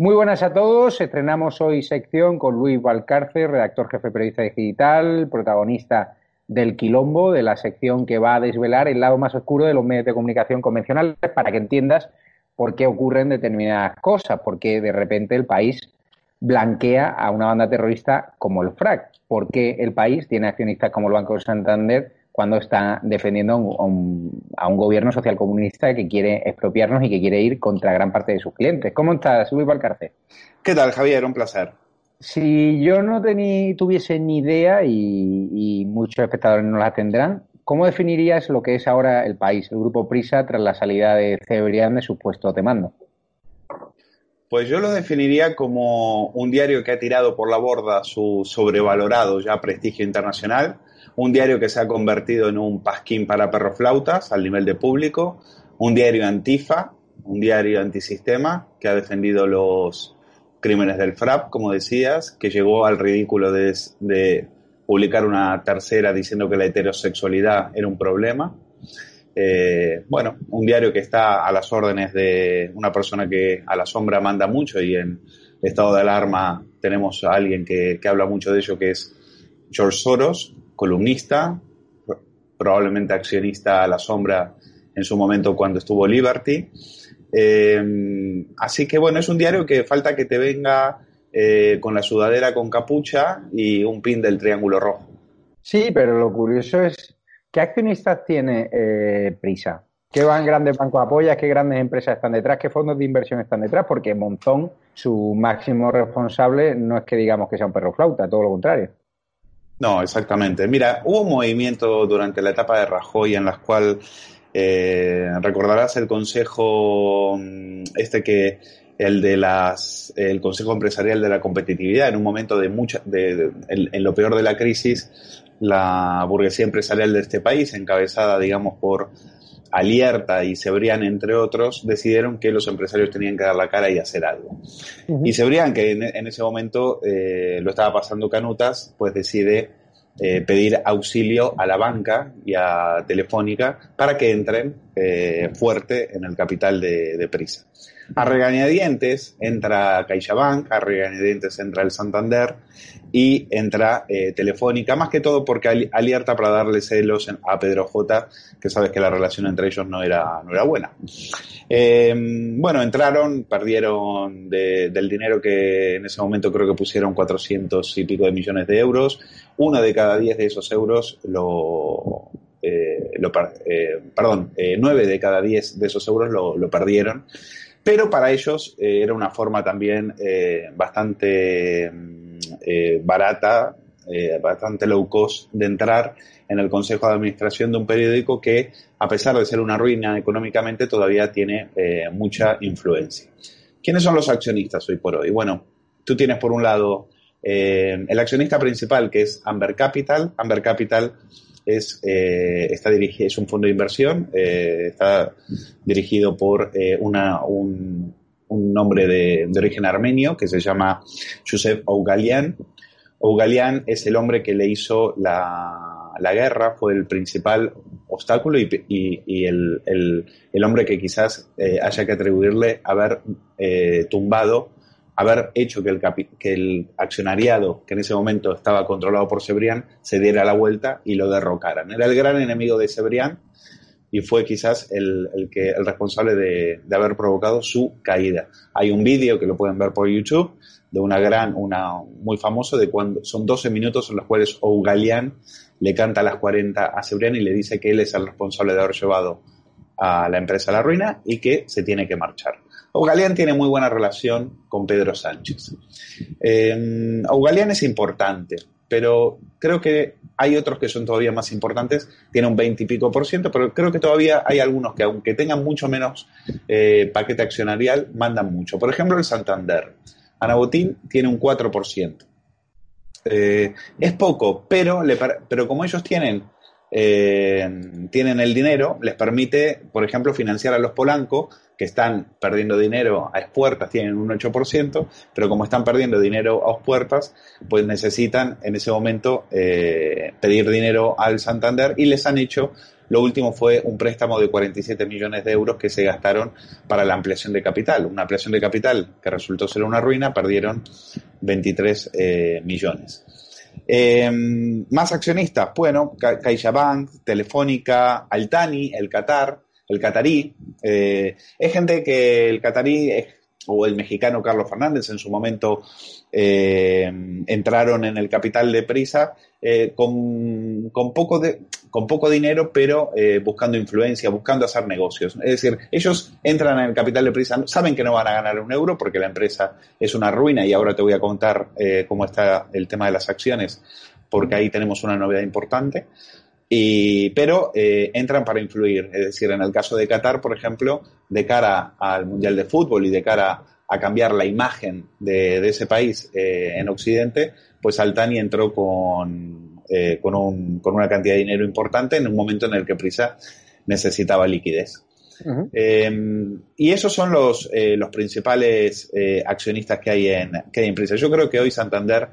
Muy buenas a todos. Estrenamos hoy sección con Luis Valcarce, redactor jefe periodista digital, protagonista del quilombo, de la sección que va a desvelar el lado más oscuro de los medios de comunicación convencionales para que entiendas por qué ocurren determinadas cosas, por qué de repente el país blanquea a una banda terrorista como el FRAC, por qué el país tiene accionistas como el Banco de Santander cuando está defendiendo a un, a un, gobierno socialcomunista que quiere expropiarnos y que quiere ir contra gran parte de sus clientes. ¿Cómo estás, Luis Valcarce? ¿Qué tal, Javier? Un placer. Si yo no tuviese ni idea, y, muchos espectadores no la tendrán, ¿cómo definirías lo que es ahora el país, el grupo Prisa, tras la salida de Cebrián de su puesto de mando? Pues yo lo definiría como un diario que ha tirado por la borda su sobrevalorado ya prestigio internacional, un diario que se ha convertido en un pasquín para perroflautas al nivel de público, un diario antifa, un diario antisistema que ha defendido los crímenes del FRAP, como decías, que llegó al ridículo de, publicar una tercera diciendo que la heterosexualidad era un problema. Eh, bueno, un diario que está a las órdenes de una persona que a la sombra manda mucho y en estado de alarma tenemos a alguien que, que habla mucho de ello, que es George Soros, columnista, probablemente accionista a la sombra en su momento cuando estuvo Liberty. Eh, así que bueno, es un diario que falta que te venga eh, con la sudadera con capucha y un pin del triángulo rojo. Sí, pero lo curioso es, ¿qué accionistas tiene eh, Prisa? ¿Qué van grandes bancos apoyas? ¿Qué grandes empresas están detrás? ¿Qué fondos de inversión están detrás? Porque Monzón, su máximo responsable, no es que digamos que sea un perro flauta, todo lo contrario. No, exactamente. Mira, hubo un movimiento durante la etapa de Rajoy en la cual eh, recordarás el consejo mm, este que el de las el consejo empresarial de la competitividad en un momento de mucha de, en, lo peor de la crisis la burguesía empresarial de este país encabezada digamos por Alierta y Cebrián, entre otros, decidieron que los empresarios tenían que dar la cara y hacer algo. Y Cebrián, que en, ese momento eh, lo estaba pasando canutas, pues decide eh, pedir auxilio a la banca y a Telefónica para que entren eh, fuerte en el capital de, de Prisa. A regañadientes entra CaixaBank, a regañadientes entra el Santander y entra eh, Telefónica, más que todo porque alerta para darle celos a Pedro J, que sabes que la relación entre ellos no era, no era buena. Eh, bueno, entraron, perdieron del dinero que en ese momento creo que pusieron 400 y pico de millones de euros. Uno de cada diez de esos euros lo, eh, perdón, nueve de cada diez de esos euros lo perdieron pero para ellos eh, era una forma también eh, bastante mm, eh, barata, bastante low cost de entrar en el consejo de administración de un periódico que, a pesar de ser una ruina económicamente, todavía tiene mucha influencia. ¿Quiénes son los accionistas hoy por hoy? Bueno, tú tienes por un lado el accionista principal que es Amber Capital. Amber Capital es, eh, está dirigido, es un fondo de inversión, eh, está dirigido por eh, una, un, un, hombre de, de, origen armenio que se llama Josep Ougalian. Ougalian es el hombre que le hizo la, la guerra, fue el principal obstáculo y, y, y el, el, el, hombre que quizás haya que atribuirle haber tumbado haber hecho que el, que el accionariado, que en ese momento estaba controlado por Cebrián, se diera la vuelta y lo derrocaran. Era el gran enemigo de Cebrián y fue quizás el, responsable de, haber provocado su caída. Hay un vídeo que lo pueden ver por YouTube de una gran, una muy famoso de cuando son 12 minutos en los cuales Ougalian le canta a las 40 a Cebrián y le dice que él es el responsable de haber llevado a la empresa a la ruina y que se tiene que marchar. Ougalian tiene muy buena relación con Pedro Sánchez. Eh, es importante, pero creo que hay otros que son todavía más importantes, tiene un 20 y pico por ciento, pero creo que todavía hay algunos que aunque tengan mucho menos eh, paquete accionarial, mandan mucho. Por ejemplo, el Santander. Anabotín tiene un 4%. Eh, es poco, pero, pero como ellos tienen eh, tienen el dinero, les permite, por ejemplo, financiar a los Polanco, que están perdiendo dinero a expuertas, tienen un 8%, pero como están perdiendo dinero a expuertas, pues necesitan en ese momento eh, pedir dinero al Santander y les han hecho, lo último fue un préstamo de 47 millones de euros que se gastaron para la ampliación de capital. Una ampliación de capital que resultó ser una ruina, perdieron 23 eh, millones. Em, más accionistas, bueno, CaixaBank, Telefónica, Altani, el Qatar, el Qatarí. Eh, es gente que el Qatarí o el mexicano Carlos Fernández en su momento eh, entraron en el capital de Prisa eh, con, poco de, con poco dinero, pero buscando influencia, buscando hacer negocios. Es decir, ellos entran en el capital de Prisa, saben que no van a ganar un euro porque la empresa es una ruina y ahora te voy a contar cómo está el tema de las acciones, porque ahí tenemos una novedad importante. Y, pero eh, entran para influir. Es decir, en el caso de Qatar, por ejemplo, de cara al Mundial de Fútbol y de cara a cambiar la imagen de, ese país eh, en Occidente, pues Altani entró con, eh, con, un, con, una cantidad de dinero importante en un momento en el que Prisa necesitaba liquidez. y esos son los, los principales accionistas que hay, en, que hay en Prisa. Yo creo que hoy Santander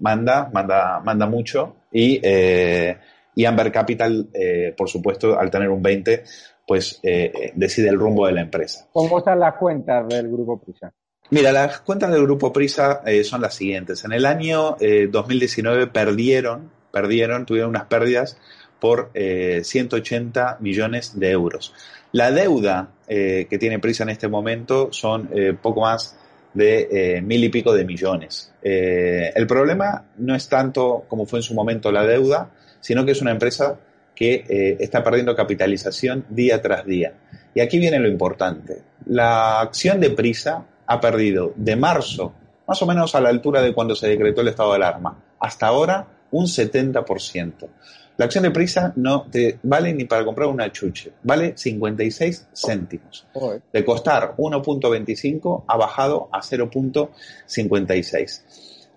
manda, manda, manda mucho y, eh, y Amber Capital, eh, por supuesto, al tener un 20, pues eh, decide el rumbo de la empresa. ¿Cómo están las cuentas del Grupo Prisa? Mira, las cuentas del Grupo Prisa son las siguientes. En el año 2019 perdieron, perdieron, tuvieron unas pérdidas por 180 millones de euros. La deuda que tiene Prisa en este momento son poco más de eh, mil y pico de millones. Eh, el problema no es tanto como fue en su momento la deuda, sino que es una empresa que eh, está perdiendo capitalización día tras día. Y aquí viene lo importante. La acción de Prisa ha perdido de marzo, más o menos a la altura de cuando se decretó el estado de alarma, hasta ahora un 70%. La acción de prisa no te vale ni para comprar una chuche, vale 56 céntimos. De costar 1.25 ha bajado a 0.56.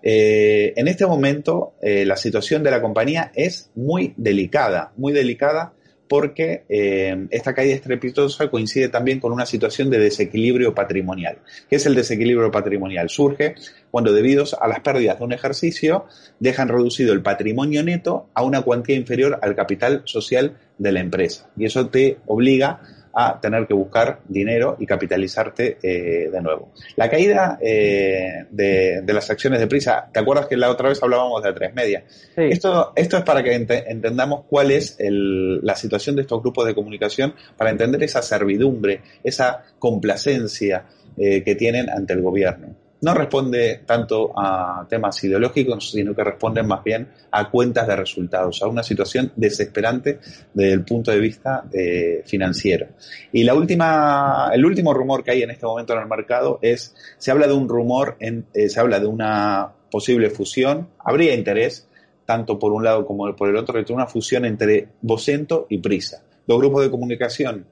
Eh, en este momento eh, la situación de la compañía es muy delicada, muy delicada porque eh, esta caída estrepitosa coincide también con una situación de desequilibrio patrimonial. ¿Qué es el desequilibrio patrimonial? Surge cuando debido a las pérdidas de un ejercicio dejan reducido el patrimonio neto a una cuantía inferior al capital social de la empresa. Y eso te obliga a tener que buscar dinero y capitalizarte eh, de nuevo. La caída eh, de, las acciones de Prisa, ¿te acuerdas que la otra vez hablábamos de tres media? Esto, esto es para que entendamos cuál es la situación de estos grupos de comunicación, para entender esa servidumbre, esa complacencia eh, que tienen ante el gobierno no responde tanto a temas ideológicos, sino que responde más bien a cuentas de resultados, a una situación desesperante desde el punto de vista eh, financiero. Y la última, el último rumor que hay en este momento en el mercado es, se habla de un rumor, en, eh, se habla de una posible fusión, habría interés, tanto por un lado como por el otro, de una fusión entre Vocento y Prisa. Dos grupos de comunicación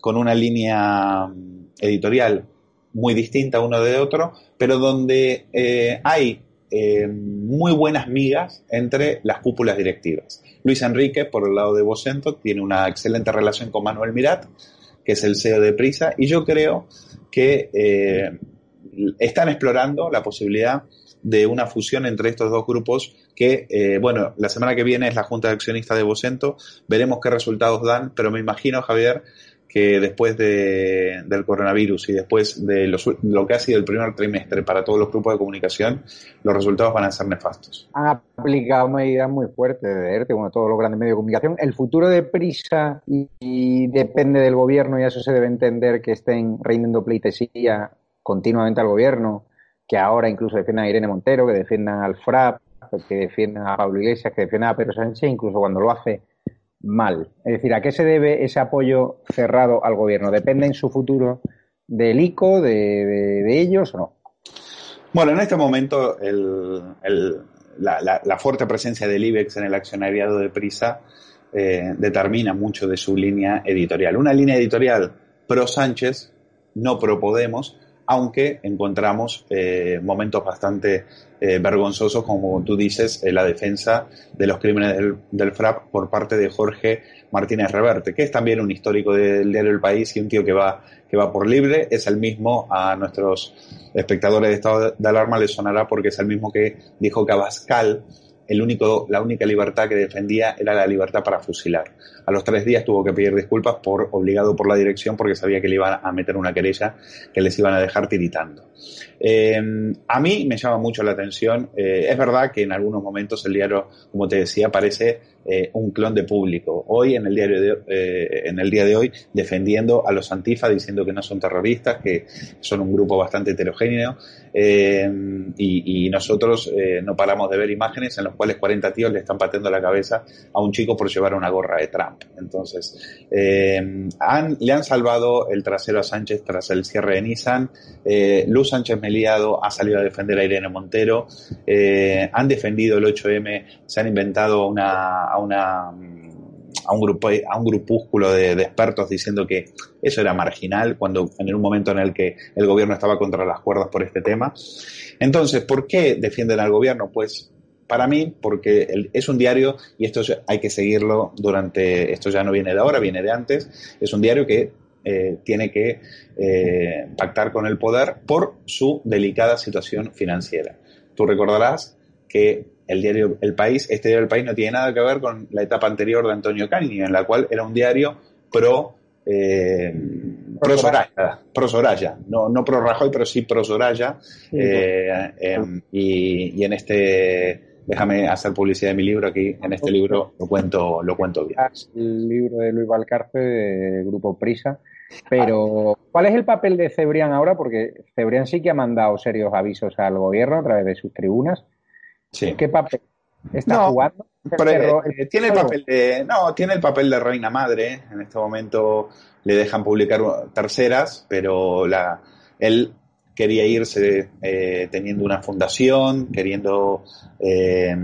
con una línea mm, editorial muy distinta uno de otro, pero donde eh, hay eh, muy buenas migas entre las cúpulas directivas. Luis Enrique, por el lado de Vocento, tiene una excelente relación con Manuel Mirat, que es el CEO de Prisa, y yo creo que eh, están explorando la posibilidad de una fusión entre estos dos grupos que, bueno, la semana que viene es la Junta de Accionistas de Vocento, veremos qué resultados dan, pero me imagino, Javier, que después de, del coronavirus y después de lo que ha sido el primer trimestre para todos los grupos de comunicación, los resultados van a ser nefastos. Han aplicado medidas muy fuertes de ERTE, bueno, todos los grandes medios de comunicación. El futuro de Prisa y, depende del gobierno y eso se debe entender que estén rindiendo pleitesía continuamente al gobierno, que ahora incluso defiendan a Irene Montero, que defiendan al FRAP, que defiendan a Pablo Iglesias, que defiendan a Pedro Sánchez, incluso cuando lo hace mal. Es decir, ¿a qué se debe ese apoyo cerrado al gobierno? ¿Depende en su futuro del ICO, de, ellos o no? Bueno, en este momento la, fuerte presencia del IBEX en el accionariado de Prisa eh, determina mucho de su línea editorial. Una línea editorial pro Sánchez, no pro Podemos, aunque encontramos eh, momentos bastante eh, vergonzosos, como tú dices, la defensa de los crímenes del, FRAP por parte de Jorge Martínez Reverte, que es también un histórico del diario El País y un tío que va, que va por libre, es el mismo, a nuestros espectadores de estado de alarma les sonará porque es el mismo que dijo que Abascal el único, la única libertad que defendía era la libertad para fusilar. A los tres días tuvo que pedir disculpas por obligado por la dirección porque sabía que le iban a meter una querella que les iban a dejar tiritando. Eh, a mí me llama mucho la atención. Eh, es verdad que en algunos momentos el diario, como te decía, parece eh, un clon de público. Hoy, en el, diario de, en el día de hoy, defendiendo a los antifa, diciendo que no son terroristas, que son un grupo bastante heterogéneo. Y, y, nosotros no paramos de ver imágenes en las cuales 40 tíos le están pateando la cabeza a un chico por llevar una gorra de Trump. Entonces, han, le han salvado el trasero a Sánchez tras el cierre de Nissan. Sánchez Meliado ha salido a defender a Irene Montero, eh, han defendido el 8M, se han inventado una, a, un, grupo, a un grupúsculo de, expertos diciendo que eso era marginal cuando en un momento en el que el gobierno estaba contra las cuerdas por este tema. Entonces, ¿por qué defienden al gobierno? Pues para mí, porque es un diario, y esto hay que seguirlo durante, esto ya no viene de ahora, viene de antes, es un diario que eh, tiene que eh, pactar con el poder por su delicada situación financiera. Tú recordarás que el diario El País, este diario El País no tiene nada que ver con la etapa anterior de Antonio Canini, en la cual era un diario pro eh, pro Soraya, pro Soraya, no, no pro Rajoy, pero sí pro Soraya. Em, y, y, en este, déjame hacer publicidad de mi libro aquí, en este libro lo cuento, lo cuento bien. El libro de Luis Valcarce, de Grupo Prisa, pero, ¿cuál es el papel de Cebrián ahora? Porque Cebrián sí que ha mandado serios avisos al gobierno a través de sus tribunas. Sí. ¿Qué papel está jugando? Pero, eh, tiene el papel de, no, tiene el papel de reina madre. En este momento le dejan publicar terceras, pero la, él quería irse eh, teniendo una fundación, queriendo eh,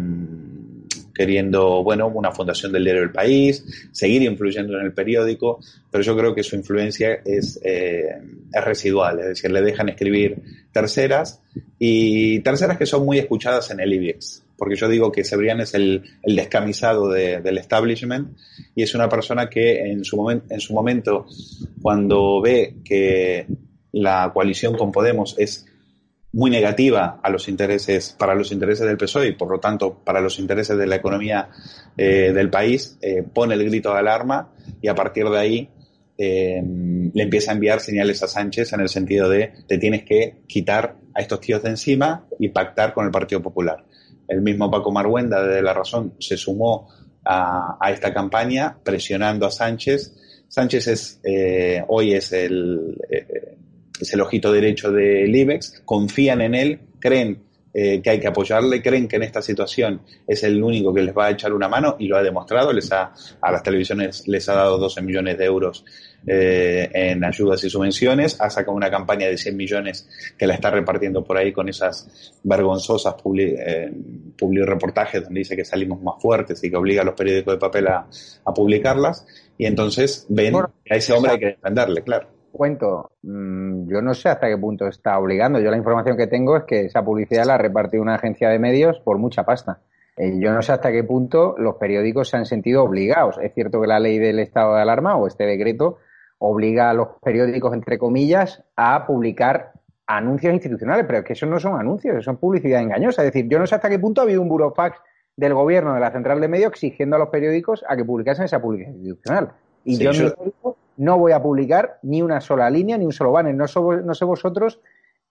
queriendo, bueno, una fundación del diario del país, seguir influyendo en el periódico, pero yo creo que su influencia es, eh, es residual, es decir, le dejan escribir terceras y terceras que son muy escuchadas en el IBEX, porque yo digo que Sebrián es el, el descamisado del establishment y es una persona que en su, en su momento, cuando ve que la coalición con Podemos es muy negativa a los intereses, para los intereses del PSOE y por lo tanto para los intereses de la economía eh, del país, eh, pone el grito de alarma y a partir de ahí eh, le empieza a enviar señales a Sánchez en el sentido de te tienes que quitar a estos tíos de encima y pactar con el Partido Popular. El mismo Paco Marguenda de La Razón se sumó a, a esta campaña presionando a Sánchez. Sánchez es, hoy es el, es el ojito derecho del IBEX, confían en él, creen eh, que hay que apoyarle, creen que en esta situación es el único que les va a echar una mano y lo ha demostrado, les ha, a las televisiones les ha dado 12 millones de euros eh, en ayudas y subvenciones, ha sacado una campaña de 100 millones que la está repartiendo por ahí con esas vergonzosas publi, eh, reportajes donde dice que salimos más fuertes y que obliga a los periódicos de papel a, a publicarlas y entonces ven a ese hombre hay que defenderle, claro cuento, mm, yo no sé hasta qué punto está obligando. Yo la información que tengo es que esa publicidad la repartió una agencia de medios por mucha pasta. Eh, yo no sé hasta qué punto los periódicos se han sentido obligados. Es cierto que la ley del estado de alarma o este decreto obliga a los periódicos, entre comillas, a publicar anuncios institucionales, pero es que eso no son anuncios, eso son publicidad engañosa. Es decir, yo no sé hasta qué punto ha habido un burofax del gobierno de la central de medios exigiendo a los periódicos a que publicasen esa publicidad institucional. Y yo, no voy a publicar ni una sola línea, ni un solo banner. No, no sé vosotros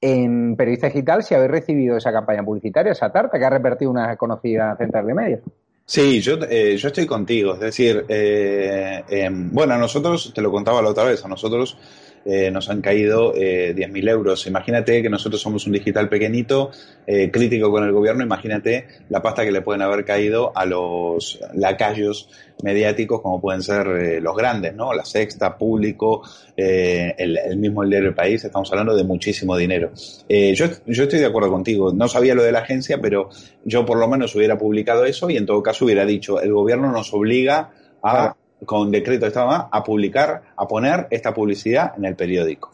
en Periodista Digital si habéis recibido esa campaña publicitaria, esa tarta que ha repartido una conocida central de medios. Sí, yo, eh, yo estoy contigo. Es decir, eh, em, bueno, a nosotros, te lo contaba la otra vez, a nosotros eh, nos han caído eh, 10.000 euros. Imagínate que nosotros somos un digital pequeñito, eh, crítico con el gobierno, imagínate la pasta que le pueden haber caído a los lacayos mediáticos como pueden ser eh, los grandes, ¿no? La Sexta, Público, eh, el, mismo El del País, estamos hablando de muchísimo dinero. yo, yo estoy de acuerdo contigo, no sabía lo de la agencia, pero yo por lo menos hubiera publicado eso y en todo caso hubiera dicho, el gobierno nos obliga a con decreto de Estado a publicar, a poner esta publicidad en el periódico.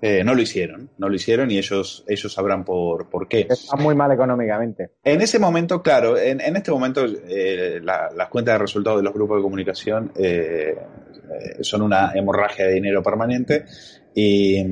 Eh, no lo hicieron, no lo hicieron y ellos, ellos sabrán por, por qué. Está muy mal económicamente. En ese momento, claro, en, en este momento eh, las cuentas de resultados de los grupos de comunicación eh, son una hemorragia de dinero permanente y,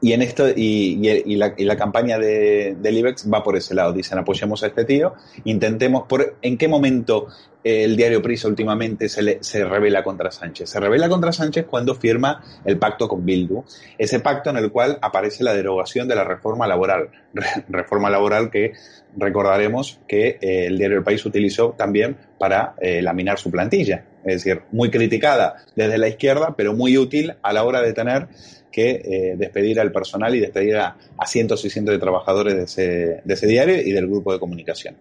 y en esto y, y, la, y la, campaña de, del IBEX va por ese lado. Dicen apoyemos a este tío, intentemos por en qué momento el diario Prisa últimamente se, se revela contra Sánchez. Se revela contra Sánchez cuando firma el pacto con Bildu. Ese pacto en el cual aparece la derogación de la reforma laboral. reforma laboral que recordaremos que eh, el diario El País utilizó también para eh, laminar su plantilla. Es decir, muy criticada desde la izquierda, pero muy útil a la hora de tener que eh, despedir al personal y despedir a, cientos y cientos de trabajadores de ese, de ese diario y del grupo de comunicación.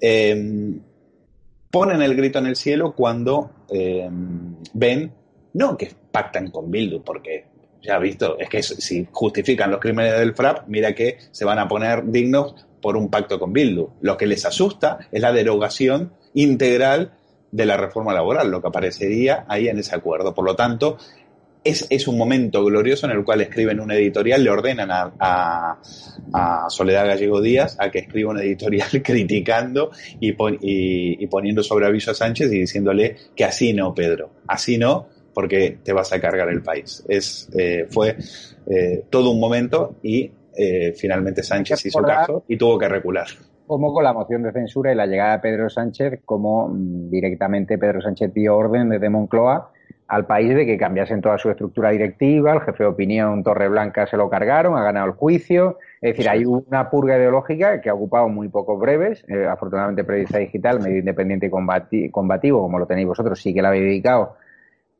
Eh, ponen el grito en el cielo cuando eh, ven, no que pactan con Bildu, porque ya visto, es que si justifican los crímenes del FRAP, mira que se van a poner dignos por un pacto con Bildu. Lo que les asusta es la derogación integral de la reforma laboral, lo que aparecería ahí en ese acuerdo. Por lo tanto, es, un momento glorioso en el cual escriben un editorial, le ordenan a, Soledad Gallego Díaz a que escriba un editorial criticando y, y, poniendo sobre aviso a Sánchez y diciéndole que así no, Pedro, así no, porque te vas a cargar el país. Es, eh, fue eh, todo un momento y eh, finalmente Sánchez hizo caso y tuvo que recular como con la moción de censura y la llegada de Pedro Sánchez, como mm, directamente Pedro Sánchez dio orden desde Moncloa al país de que cambiasen toda su estructura directiva, el jefe de opinión Torreblanca se lo cargaron, ha ganado el juicio, es decir, hay una purga ideológica que ha ocupado muy pocos breves, eh, afortunadamente Periodista Digital, medio independiente y combativo, como lo tenéis vosotros, sí que le habéis dedicado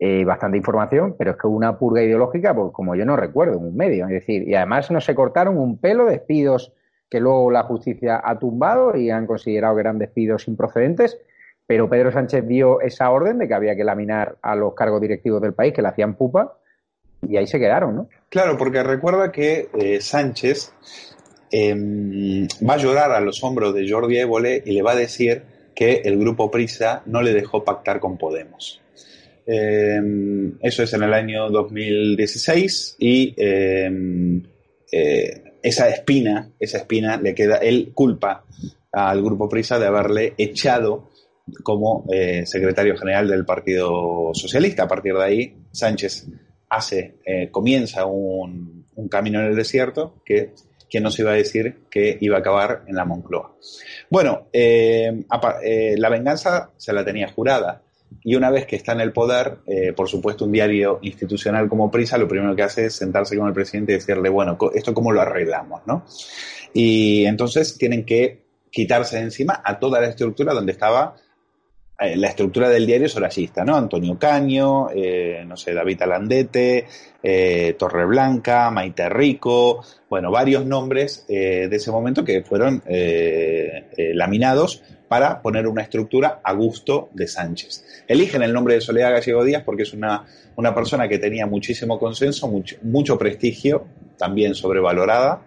eh, bastante información, pero es que una purga ideológica, pues como yo no recuerdo, en un medio, es decir, y además no se cortaron un pelo, despidos que luego la justicia ha tumbado y han considerado que eran despidos improcedentes, pero Pedro Sánchez dio esa orden de que había que laminar a los cargos directivos del país que le hacían pupa y ahí se quedaron, ¿no? Claro, porque recuerda que eh, Sánchez em, va a llorar a los hombros de Jordi Évole y le va a decir que el grupo Prisa no le dejó pactar con Podemos. Em, eso es en el año 2016 y em, eh, esa espina, esa espina le queda, él culpa al grupo Prisa de haberle echado como eh, secretario general del Partido Socialista. A partir de ahí, Sánchez hace, eh, comienza un, camino en el desierto que, que nos iba a decir que iba a acabar en la Moncloa. Bueno, eh, la venganza se la tenía jurada. Y una vez que está en el poder, por supuesto, un diario institucional como Prisa, lo primero que hace es sentarse con el presidente y decirle, bueno, esto cómo lo arreglamos, ¿no? Y entonces tienen que quitarse de encima a toda la estructura donde estaba eh, la estructura del diario es ¿no? Antonio Caño, eh, no sé, David Alandete, eh, Torreblanca, Maite Rico, bueno, varios nombres de ese momento que fueron laminados para poner una estructura a gusto de Sánchez. Eligen el nombre de Soledad Gallego Díaz porque es una, una persona que tenía muchísimo consenso, mucho, mucho prestigio, también sobrevalorada.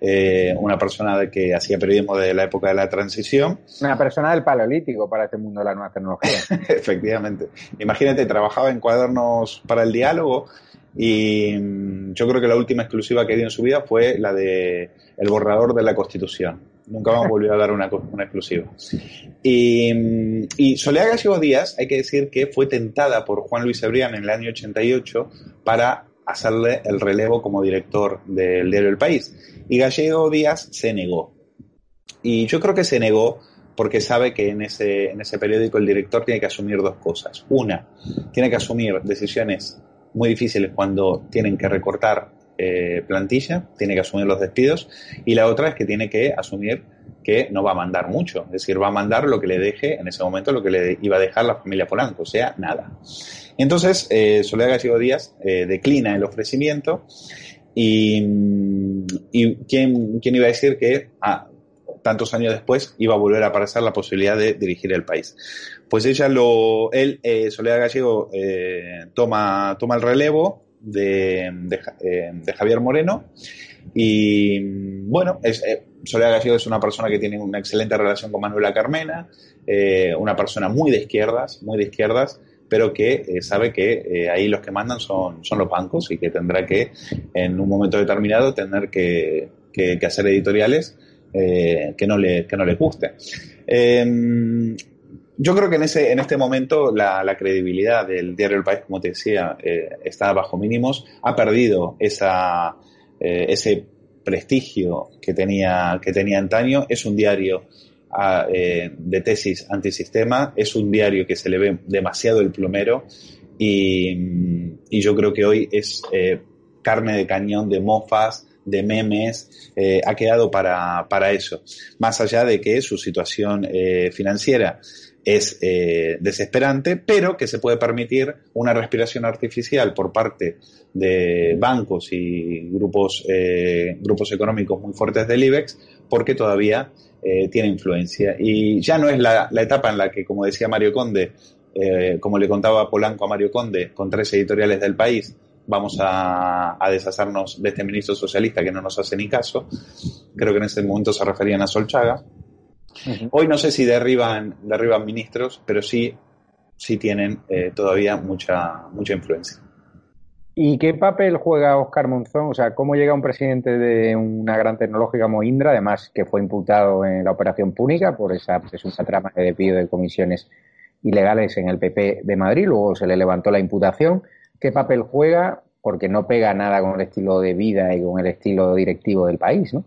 Eh, una persona que hacía periodismo de la época de la transición. Una persona del paleolítico para este mundo de la nueva tecnología. Efectivamente. Imagínate, trabajaba en cuadernos para el diálogo y mm, yo creo que la última exclusiva que dio en su vida fue la de el borrador de la Constitución. Nunca más volvió a dar una, una exclusiva. Y, mm, y Soledad Gallego Díaz, hay que decir que fue tentada por Juan Luis Ebrián en el año 88 para hacerle el relevo como director del diario El País. Y Gallego Díaz se negó. Y yo creo que se negó porque sabe que en ese, en ese periódico el director tiene que asumir dos cosas. Una, tiene que asumir decisiones muy difíciles cuando tienen que recortar eh, plantilla, tiene que asumir los despidos, y la otra es que tiene que asumir que no va a mandar mucho, es decir, va a mandar lo que le deje en ese momento, lo que le iba a dejar la familia Polanco, o sea, nada. Entonces, eh, Soledad Gallego Díaz eh, declina el ofrecimiento y, y ¿quién, iba a decir que ah, tantos años después iba a volver a aparecer la posibilidad de dirigir el país? Pues ella lo, él, eh, Soledad Gallego, toma, toma el relevo de, de, Javier Moreno y bueno, es, Soledad Gallego es una persona que tiene una excelente relación con Manuela Carmena, una persona muy de izquierdas, muy de izquierdas, pero que eh, sabe que eh, ahí los que mandan son, son los bancos y que tendrá que, en un momento determinado, tener que, que, hacer editoriales eh, que, no le, que no le guste. Yo creo que en, ese, en este momento la, credibilidad del diario El País, como te decía, está bajo mínimos, ha perdido esa, ese prestigio que tenía, que tenía antaño, es un diario eh, de tesis antisistema. Es un diario que se le ve demasiado el plumero y, yo creo que hoy es eh, carne de cañón de mofas, de memes, eh, ha quedado para, para, eso. Más allá de que su situación financiera es desesperante, pero que se puede permitir una respiración artificial por parte de bancos y grupos, grupos económicos muy fuertes del IBEX, porque todavía eh, tiene influencia. Y ya no es la, etapa en la que, como decía Mario Conde, eh, como le contaba Polanco a Mario Conde, con tres editoriales del país, vamos a, deshacernos de este ministro socialista que no nos hace ni caso. Creo que en ese momento se referían a Solchaga. Hoy no sé si derriban, derriban ministros, pero sí, sí tienen eh, todavía mucha, mucha influencia. ¿Y qué papel juega Oscar Monzón? O sea, ¿cómo llega un presidente de una gran tecnológica como Indra, además que fue imputado en la operación Púnica por esa presunta trama de despido de comisiones ilegales en el PP de Madrid? Luego se le levantó la imputación. ¿Qué papel juega? Porque no pega nada con el estilo de vida y con el estilo directivo del país, ¿no?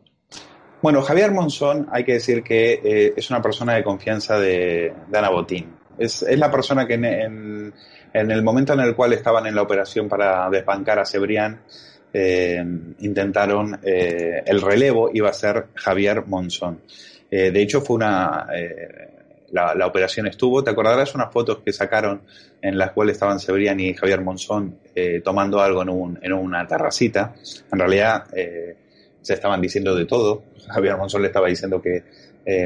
Bueno, Javier Monzón, hay que decir que eh, es una persona de confianza de, Ana Botín. Es, la persona que en el momento en el cual estaban en la operación para desbancar a Cebrián, eh, intentaron, eh, el relevo iba a ser Javier Monzón. De hecho, fue una, la, operación estuvo, te acordarás unas fotos que sacaron en las cuales estaban Cebrián y Javier Monzón tomando algo en una terracita. En realidad, se estaban diciendo de todo. Javier Monzón le estaba diciendo que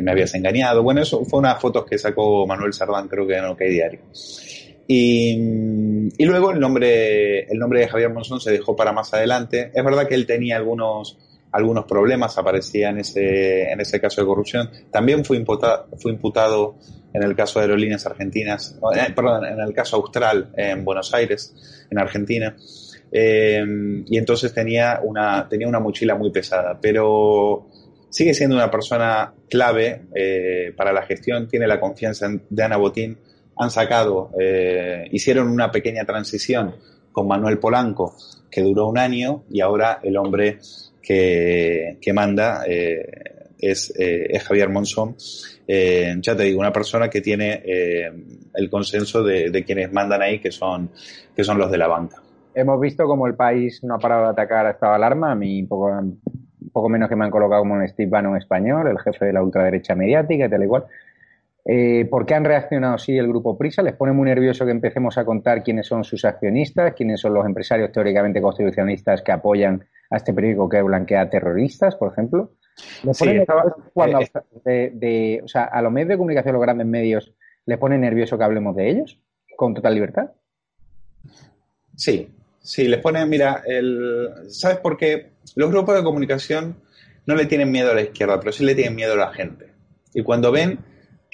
me habías engañado. Bueno, eso fue unas fotos que sacó Manuel Sardán, creo que en OK Diario. Y, y, luego el nombre, el nombre de Javier Monzón se dejó para más adelante. Es verdad que él tenía algunos, algunos problemas, aparecía en ese, en ese caso de corrupción. También fue imputado, fue imputado en el caso de aerolíneas argentinas, eh, perdón, en el caso austral en Buenos Aires, en Argentina. Eh, y entonces tenía una, tenía una mochila muy pesada, pero sigue siendo una persona clave eh, para la gestión, tiene la confianza de Ana Botín han sacado, eh, hicieron una pequeña transición con Manuel Polanco, que duró un año, y ahora el hombre que, que manda eh, es, eh, es, Javier Monzón. ya te digo, una persona que tiene el consenso de, de, quienes mandan ahí, que son, que son los de la banca. Hemos visto como el país no ha parado de atacar a estado de alarma. A mí, poco, poco menos que me han colocado como un Steve Bannon español, el jefe de la ultraderecha mediática y tal igual. Eh, ¿Por qué han reaccionado así el grupo Prisa? ¿Les pone muy nervioso que empecemos a contar quiénes son sus accionistas, quiénes son los empresarios teóricamente constitucionalistas que apoyan a este periódico que blanquea terroristas, por ejemplo? ¿Les pone cuando, eh, de, o sea, a los medios de comunicación, los grandes medios, ¿les pone nervioso que hablemos de ellos con total libertad? Sí, sí, les pone, mira, el, ¿sabes por qué? Los grupos de comunicación no le tienen miedo a la izquierda, pero sí le tienen miedo a la gente. Y cuando ven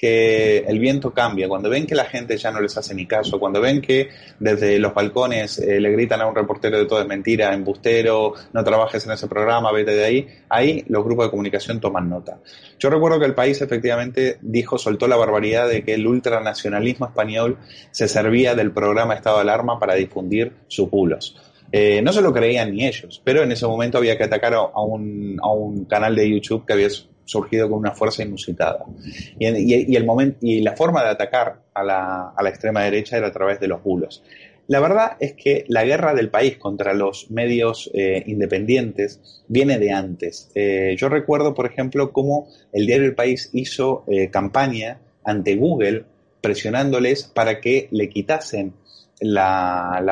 que el viento cambia, cuando ven que la gente ya no les hace ni caso, cuando ven que desde los balcones eh, le gritan a un reportero de todo es mentira, embustero, no trabajes en ese programa, vete de ahí, ahí los grupos de comunicación toman nota. Yo recuerdo que el país efectivamente dijo, soltó la barbaridad de que el ultranacionalismo español se servía del programa Estado de Alarma para difundir sus bulos. Eh, no se lo creían ni ellos, pero en ese momento había que atacar a un, a un canal de YouTube que había surgido con una fuerza inusitada. Y, el momento, y la forma de atacar a la, a la extrema derecha era a través de los bulos. La verdad es que la guerra del país contra los medios eh, independientes viene de antes. Eh, yo recuerdo, por ejemplo, cómo el diario El País hizo eh, campaña ante Google presionándoles para que le quitasen la,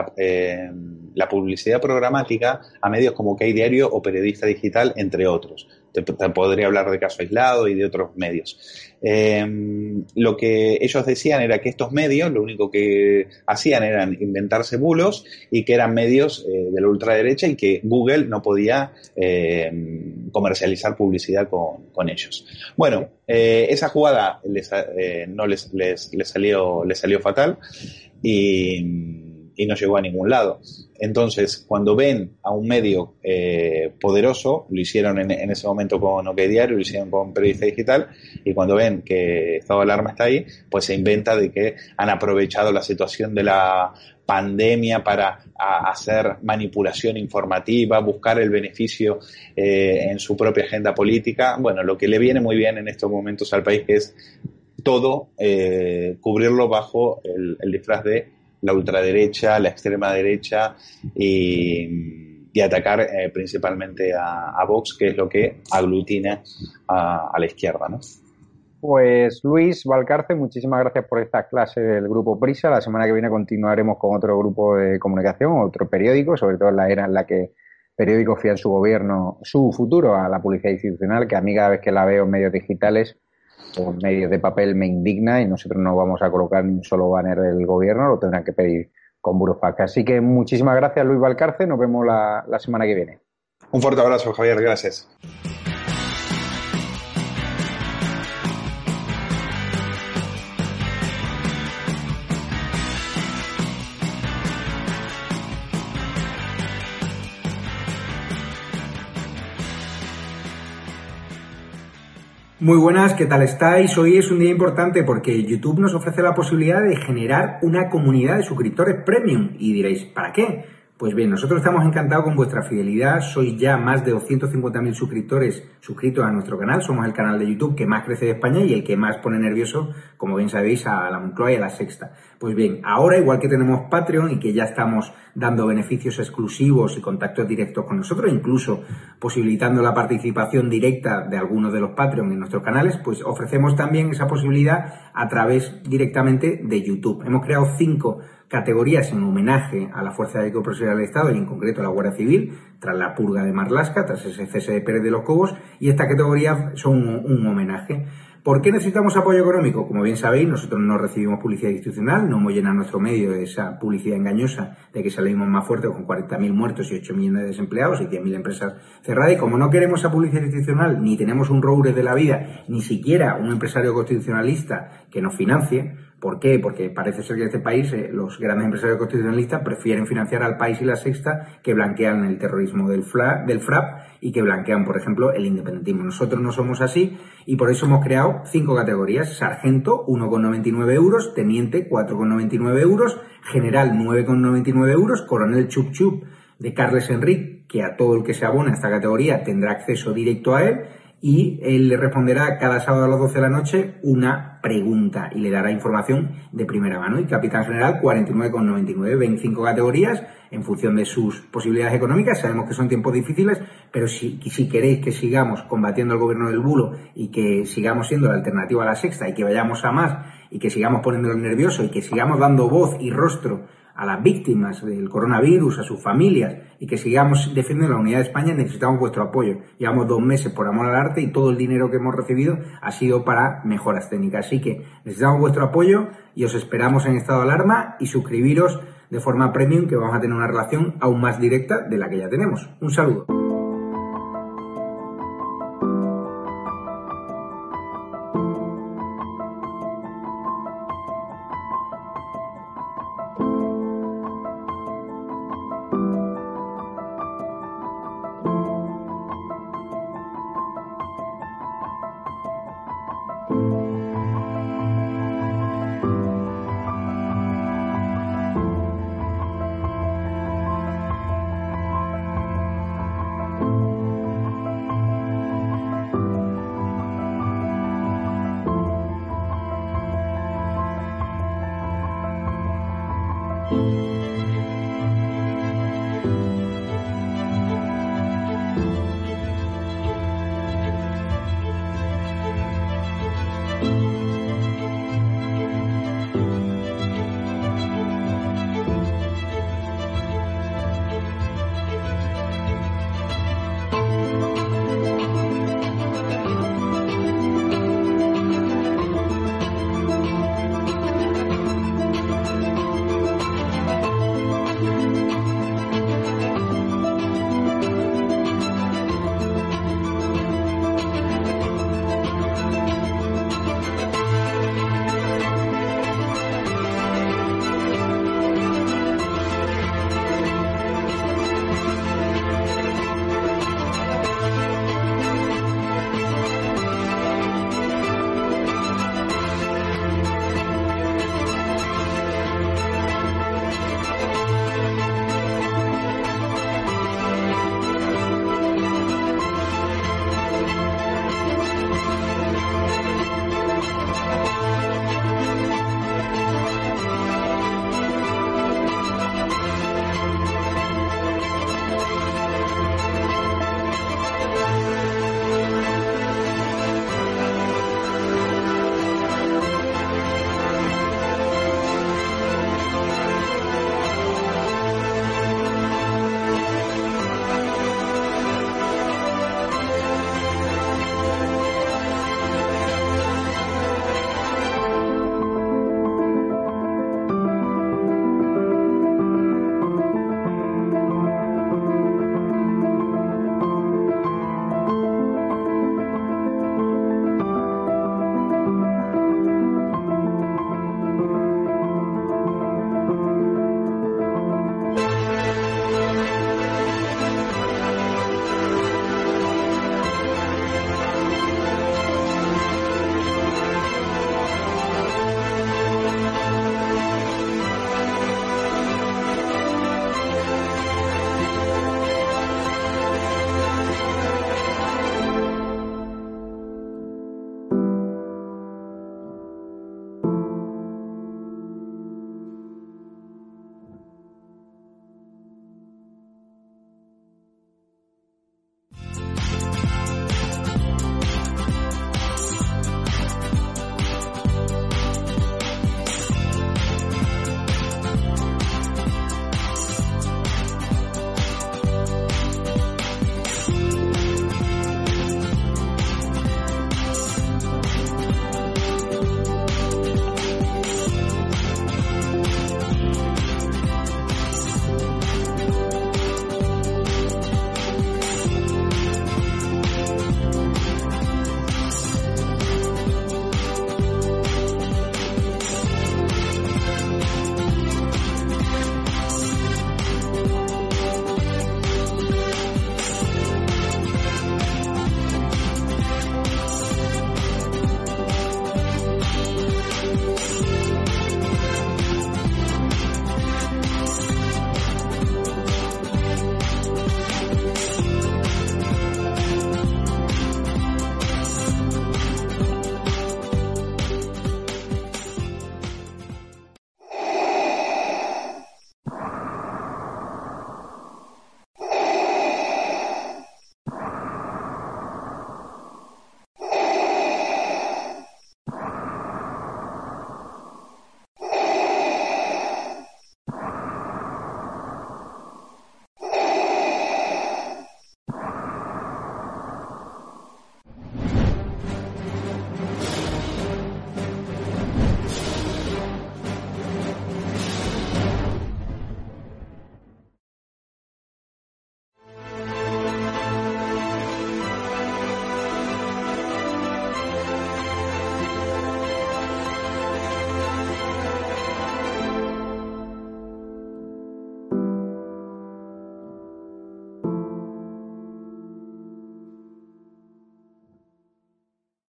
la, publicidad programática a medios como hay Diario o Periodista Digital, entre otros. Te, podría hablar de caso aislado y de otros medios. Em, lo que ellos decían era que estos medios lo único que hacían eran inventarse bulos y que eran medios eh, de la ultraderecha y que Google no podía em, comercializar publicidad con, ellos. Bueno, eh, esa jugada eh, no les, les, salió, les salió fatal y y no llegó a ningún lado. Entonces, cuando ven a un medio eh, poderoso, lo hicieron en, ese momento con OK Diario, lo hicieron con Periodista Digital, y cuando ven que Estado de Alarma está ahí, pues se inventa de que han aprovechado la situación de la pandemia para hacer manipulación informativa, buscar el beneficio eh, en su propia agenda política. Bueno, lo que le viene muy bien en estos momentos al país que es todo eh, cubrirlo bajo el disfraz de la ultraderecha, la extrema derecha y, atacar eh, principalmente a, Vox, que es lo que aglutina a, la izquierda. ¿no? Pues Luis Valcarce, muchísimas gracias por esta clase del Grupo Prisa. La semana que viene continuaremos con otro grupo de comunicación, otro periódico, sobre todo en la era en la que periódicos fían su gobierno, su futuro a la publicidad institucional, que a mí cada vez que la veo en medios digitales por medios de papel me indigna y nosotros no vamos a colocar ni un solo banner del gobierno, lo tendrán que pedir con burofax. Así que muchísimas gracias Luis Valcarce, nos vemos la, la semana que viene. Un fuerte abrazo Javier, gracias. Muy buenas, ¿qué tal estáis? Hoy es un día importante porque YouTube nos ofrece la posibilidad de generar una comunidad de suscriptores premium. Y diréis, ¿para qué? Pues bien, nosotros estamos encantados con vuestra fidelidad. Sois ya más de 250.000 suscriptores suscritos a nuestro canal. Somos el canal de YouTube que más crece de España y el que más pone nervioso, como bien sabéis, a la Moncloa y a la Sexta. Pues bien, ahora igual que tenemos Patreon y que ya estamos dando beneficios exclusivos y contactos directos con nosotros, incluso posibilitando la participación directa de algunos de los Patreon en nuestros canales, pues ofrecemos también esa posibilidad a través directamente de YouTube. Hemos creado cinco categorías en homenaje a la Fuerza de Profesional del Estado y en concreto a la Guardia Civil, tras la purga de Marlasca, tras ese cese de Pérez de los Cobos, y estas categorías son un, homenaje. ¿Por qué necesitamos apoyo económico? Como bien sabéis, nosotros no recibimos publicidad institucional, no hemos llenado nuestro medio de esa publicidad engañosa de que salimos más fuertes con 40.000 muertos y 8 millones de desempleados y 10.000 empresas cerradas. Y como no queremos esa publicidad institucional, ni tenemos un roure de la vida, ni siquiera un empresario constitucionalista que nos financie, ¿Por qué? Porque parece ser que en este país eh, los grandes empresarios constitucionalistas prefieren financiar al país y la sexta que blanquean el terrorismo del, FRAP y que blanquean, por ejemplo, el independentismo. Nosotros no somos así y por eso hemos creado cinco categorías. Sargento, 1,99 euros. Teniente, 4,99 euros. General, 9,99 euros. Coronel Chup Chup de Carles Enrique, que a todo el que se abona a esta categoría tendrá acceso directo a él y él le responderá cada sábado a las 12 de la noche una pregunta y le dará información de primera mano. Y Capitán General 49,99, 25 categorías en función de sus posibilidades económicas. Sabemos que son tiempos difíciles, pero si, si queréis que sigamos combatiendo el gobierno del bulo y que sigamos siendo la alternativa a la sexta y que vayamos a más y que sigamos poniéndolo nervioso y que sigamos dando voz y rostro a las víctimas del coronavirus, a sus familias y que sigamos defendiendo la unidad de España, necesitamos vuestro apoyo. Llevamos dos meses por amor al arte y todo el dinero que hemos recibido ha sido para mejoras técnicas. Así que necesitamos vuestro apoyo y os esperamos en estado de alarma y suscribiros de forma premium que vamos a tener una relación aún más directa de la que ya tenemos. Un saludo.